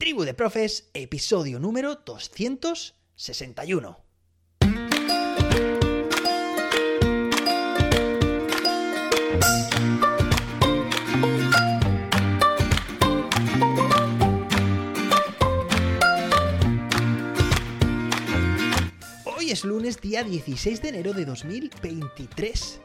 Tribu de Profes, episodio número 261. Hoy es lunes, día 16 de enero de 2023.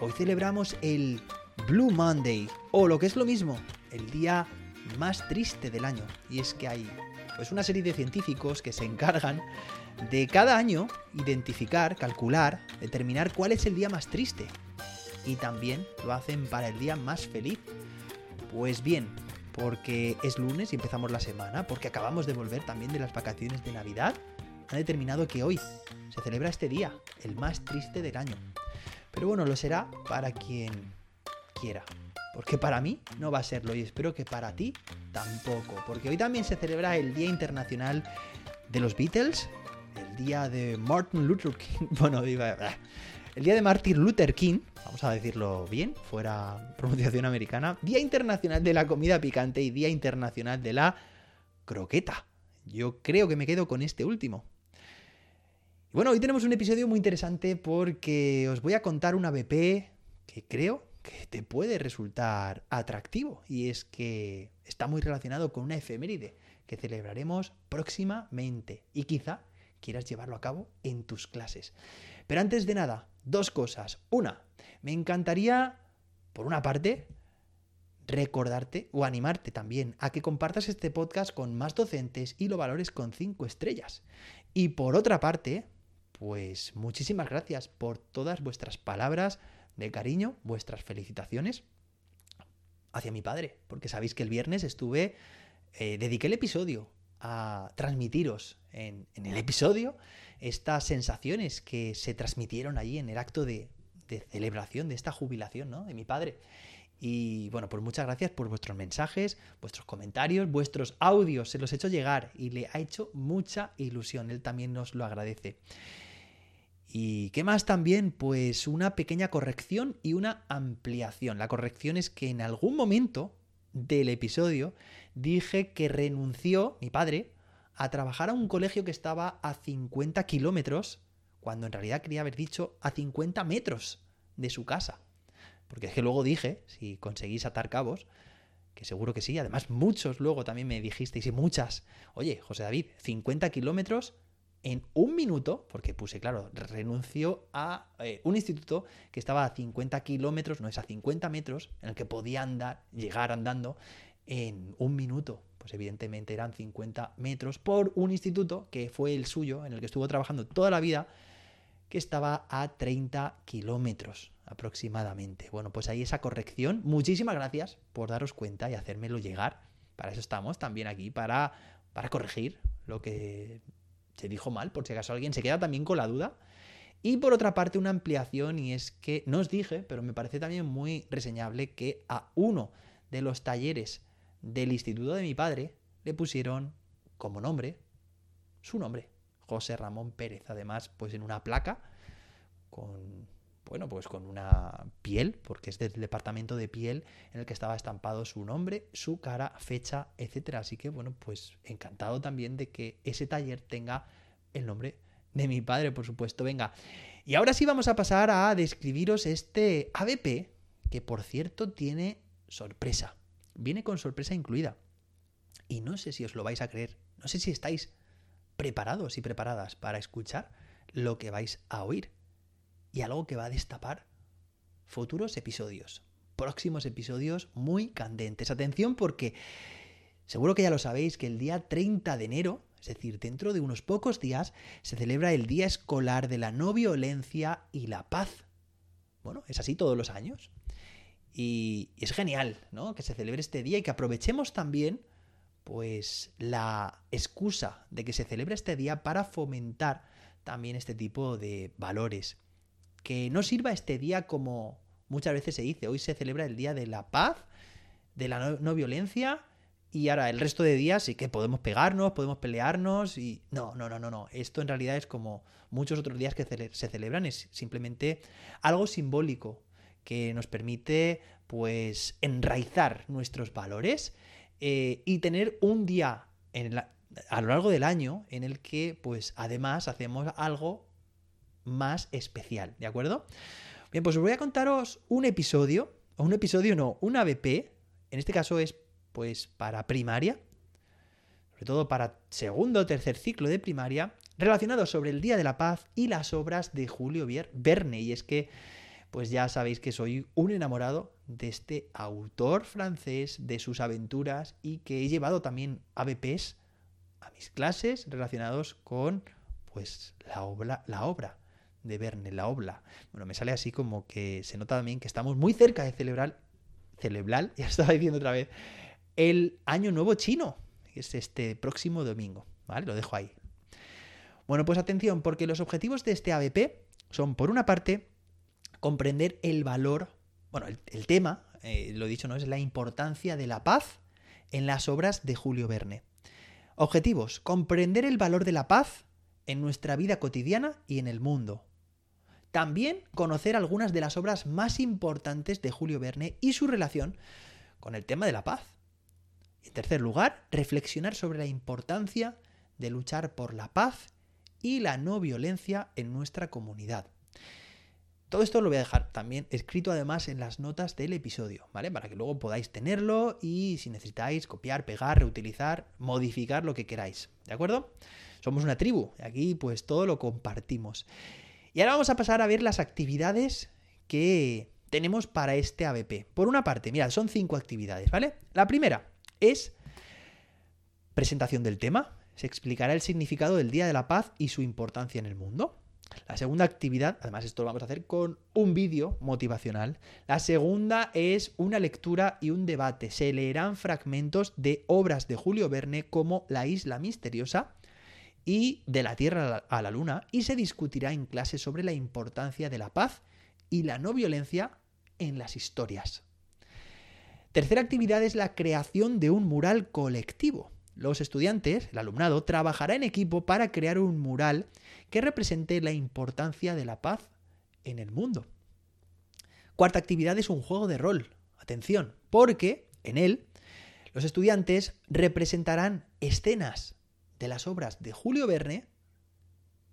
Hoy celebramos el Blue Monday, o lo que es lo mismo, el día más triste del año. Y es que hay pues una serie de científicos que se encargan de cada año identificar, calcular, determinar cuál es el día más triste. Y también lo hacen para el día más feliz. Pues bien, porque es lunes y empezamos la semana, porque acabamos de volver también de las vacaciones de Navidad, han determinado que hoy se celebra este día, el más triste del año. Pero bueno, lo será para quien quiera. Porque para mí no va a serlo y espero que para ti tampoco. Porque hoy también se celebra el Día Internacional de los Beatles, el Día de Martin Luther King. Bueno, el Día de Martin Luther King, vamos a decirlo bien, fuera pronunciación americana. Día Internacional de la Comida Picante y Día Internacional de la Croqueta. Yo creo que me quedo con este último. Y bueno, hoy tenemos un episodio muy interesante porque os voy a contar una BP que creo que te puede resultar atractivo y es que está muy relacionado con una efeméride que celebraremos próximamente y quizá quieras llevarlo a cabo en tus clases. Pero antes de nada, dos cosas. Una, me encantaría, por una parte, recordarte o animarte también a que compartas este podcast con más docentes y lo valores con cinco estrellas. Y por otra parte, pues muchísimas gracias por todas vuestras palabras, de cariño, vuestras felicitaciones hacia mi padre, porque sabéis que el viernes estuve, eh, dediqué el episodio a transmitiros en, el episodio estas sensaciones que se transmitieron allí en el acto de, de celebración de esta jubilación ¿no? de mi padre. Y bueno, pues muchas gracias por vuestros mensajes, vuestros comentarios, vuestros audios, se los he hecho llegar y le ha hecho mucha ilusión, él también nos lo agradece. ¿Y qué más también? Pues una pequeña corrección y una ampliación. La corrección es que en algún momento del episodio dije que renunció mi padre a trabajar a un colegio que estaba a 50 kilómetros, cuando en realidad quería haber dicho a 50 metros de su casa. Porque es que luego dije, si conseguís atar cabos, que seguro que sí, además muchos luego también me dijisteis y muchas, oye, José David, 50 kilómetros en un minuto, porque puse, claro, renunció a eh, un instituto que estaba a 50 kilómetros, no es a 50 metros, en el que podía andar, llegar andando en un minuto. Pues evidentemente eran 50 metros por un instituto que fue el suyo, en el que estuvo trabajando toda la vida, que estaba a 30 kilómetros aproximadamente. Bueno, pues ahí esa corrección. Muchísimas gracias por daros cuenta y hacérmelo llegar. Para eso estamos también aquí, para, para corregir lo que se dijo mal, por si acaso alguien se queda también con la duda. Y por otra parte, una ampliación, y es que no os dije, pero me parece también muy reseñable que a uno de los talleres del instituto de mi padre le pusieron como nombre su nombre, José Ramón Pérez. Además, pues en una placa con bueno, pues con una piel, porque es del departamento de piel en el que estaba estampado su nombre, su cara, fecha, etcétera. Así que, bueno, pues encantado también de que ese taller tenga el nombre de mi padre, por supuesto. Venga, y ahora sí vamos a pasar a describiros este ABP, que por cierto tiene sorpresa. Viene con sorpresa incluida. Y no sé si os lo vais a creer, no sé si estáis preparados y preparadas para escuchar lo que vais a oír y algo que va a destapar futuros episodios, próximos episodios muy candentes. Atención porque seguro que ya lo sabéis que el día 30 de enero, es decir, dentro de unos pocos días, se celebra el Día Escolar de la No Violencia y la Paz. Bueno, es así todos los años. Y es genial, ¿no? Que se celebre este día y que aprovechemos también, pues, la excusa de que se celebre este día para fomentar también este tipo de valores que no sirva este día como muchas veces se dice, hoy se celebra el Día de la Paz, de la no, violencia, y ahora el resto de días sí que podemos pegarnos, podemos pelearnos y no, no, no, no, no. Esto en realidad es como muchos otros días que se celebran, es simplemente algo simbólico que nos permite pues enraizar nuestros valores eh, y tener un día a lo largo del año en el que, pues, además hacemos algo más especial, ¿de acuerdo? Bien, pues os voy a contaros un episodio, o un episodio no, un ABP, en este caso es, pues, para primaria, sobre todo para segundo o tercer ciclo de primaria, relacionado sobre el Día de la Paz y las obras de Julio Verne. Y es que, pues ya sabéis que soy un enamorado de este autor francés, de sus aventuras y que he llevado también ABPs a mis clases relacionados con, pues, la obra, la obra de Verne, la obra. Bueno, me sale así como que se nota también que estamos muy cerca de celebrar, celebrar, ya estaba diciendo otra vez, el Año Nuevo Chino es este próximo domingo. ¿Vale? Lo dejo ahí. Bueno, pues atención, porque los objetivos de este ABP son, por una parte, comprender el valor, bueno, el, tema, eh, lo dicho, ¿no? Es la importancia de la paz en las obras de Julio Verne. Objetivos, comprender el valor de la paz en nuestra vida cotidiana y en el mundo. También conocer algunas de las obras más importantes de Julio Verne y su relación con el tema de la paz. En tercer lugar, reflexionar sobre la importancia de luchar por la paz y la no violencia en nuestra comunidad. Todo esto lo voy a dejar también escrito además en las notas del episodio, ¿vale? Para que luego podáis tenerlo y si necesitáis copiar, pegar, reutilizar, modificar lo que queráis, ¿de acuerdo? Somos una tribu, y aquí pues todo lo compartimos. Y ahora vamos a pasar a ver las actividades que tenemos para este ABP. Por una parte, mirad, son cinco actividades, ¿vale? La primera, es presentación del tema. Se explicará el significado del Día de la Paz y su importancia en el mundo. La segunda actividad, además esto lo vamos a hacer con un vídeo motivacional. La segunda es una lectura y un debate. Se leerán fragmentos de obras de Julio Verne como La isla misteriosa y De la Tierra a la Luna y se discutirá en clase sobre la importancia de la paz y la no violencia en las historias. Tercera actividad es la creación de un mural colectivo. Los estudiantes, el alumnado, trabajará en equipo para crear un mural que represente la importancia de la paz en el mundo. Cuarta actividad es un juego de rol. Atención, porque en él los estudiantes representarán escenas de las obras de Julio Verne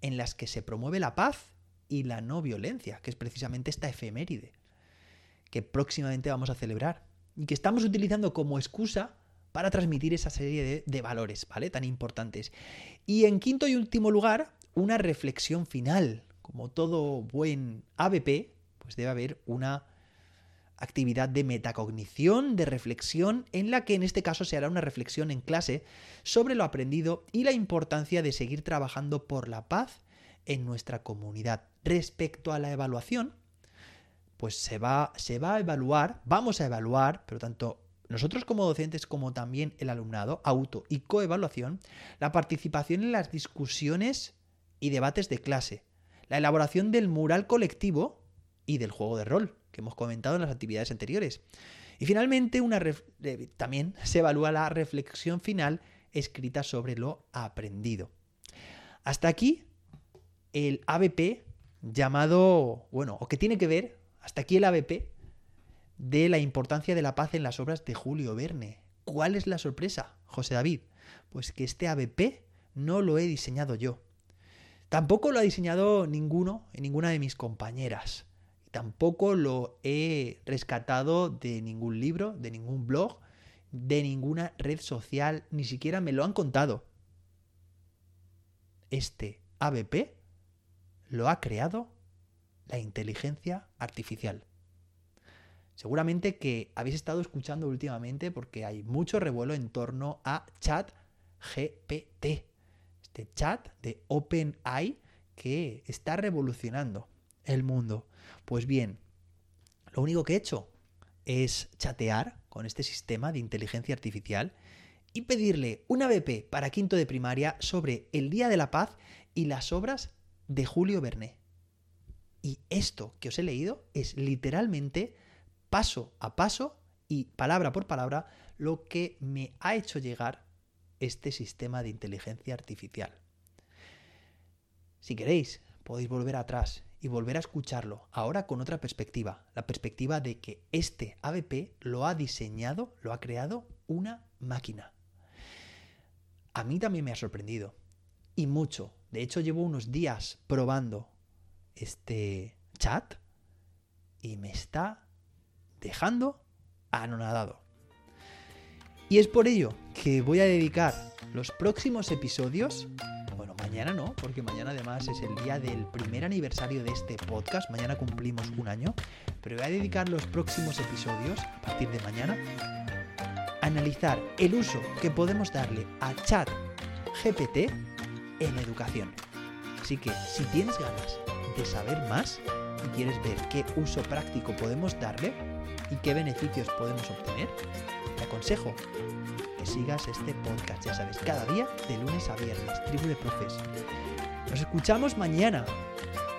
en las que se promueve la paz y la no violencia, que es precisamente esta efeméride que próximamente vamos a celebrar y que estamos utilizando como excusa para transmitir esa serie de, valores, ¿vale? Tan importantes. Y en quinto y último lugar, una reflexión final. Como todo buen ABP, pues debe haber una actividad de metacognición, de reflexión, en la que en este caso se hará una reflexión en clase sobre lo aprendido y la importancia de seguir trabajando por la paz en nuestra comunidad. Respecto a la evaluación, pues se va, se va a evaluar, vamos a evaluar, pero tanto nosotros como docentes como también el alumnado, auto y coevaluación, la participación en las discusiones y debates de clase, la elaboración del mural colectivo y del juego de rol, que hemos comentado en las actividades anteriores. Y finalmente, una también se evalúa la reflexión final escrita sobre lo aprendido. Hasta aquí el ABP llamado, bueno, o que tiene que ver hasta aquí el ABP de la importancia de la paz en las obras de Julio Verne. ¿Cuál es la sorpresa, José David? Pues que este ABP no lo he diseñado yo. Tampoco lo ha diseñado ninguno, ninguna de mis compañeras. Tampoco lo he rescatado de ningún libro, de ningún blog, de ninguna red social, ni siquiera me lo han contado. Este ABP lo ha creado la inteligencia artificial. Seguramente que habéis estado escuchando últimamente porque hay mucho revuelo en torno a ChatGPT, este chat de OpenAI que está revolucionando el mundo. Pues bien, lo único que he hecho es chatear con este sistema de inteligencia artificial y pedirle una BP para quinto de primaria sobre el Día de la Paz y las obras de Julio Verne. Y esto que os he leído es literalmente paso a paso y palabra por palabra lo que me ha hecho llegar este sistema de inteligencia artificial. Si queréis, podéis volver atrás y volver a escucharlo, ahora con otra perspectiva, la perspectiva de que este ABP lo ha diseñado, lo ha creado una máquina. a mí también me ha sorprendido. Y mucho. De hecho, llevo unos días probando este chat y me está dejando anonadado. Y es por ello que voy a dedicar los próximos episodios, mañana no, porque mañana además es el día del primer aniversario de este podcast, mañana cumplimos un año, pero voy a dedicar los próximos episodios, a partir de mañana, a analizar el uso que podemos darle a chat GPT en educación. Así que si tienes ganas de saber más y quieres ver qué uso práctico podemos darle y qué beneficios podemos obtener, te aconsejo sigas este podcast, ya sabes, cada día de lunes a viernes, Tribu de Profes. Nos escuchamos mañana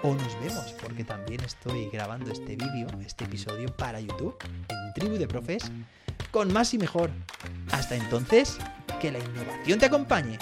o nos vemos, porque también estoy grabando este vídeo, este episodio para YouTube en Tribu de Profes con más y mejor. Hasta entonces, que la innovación te acompañe.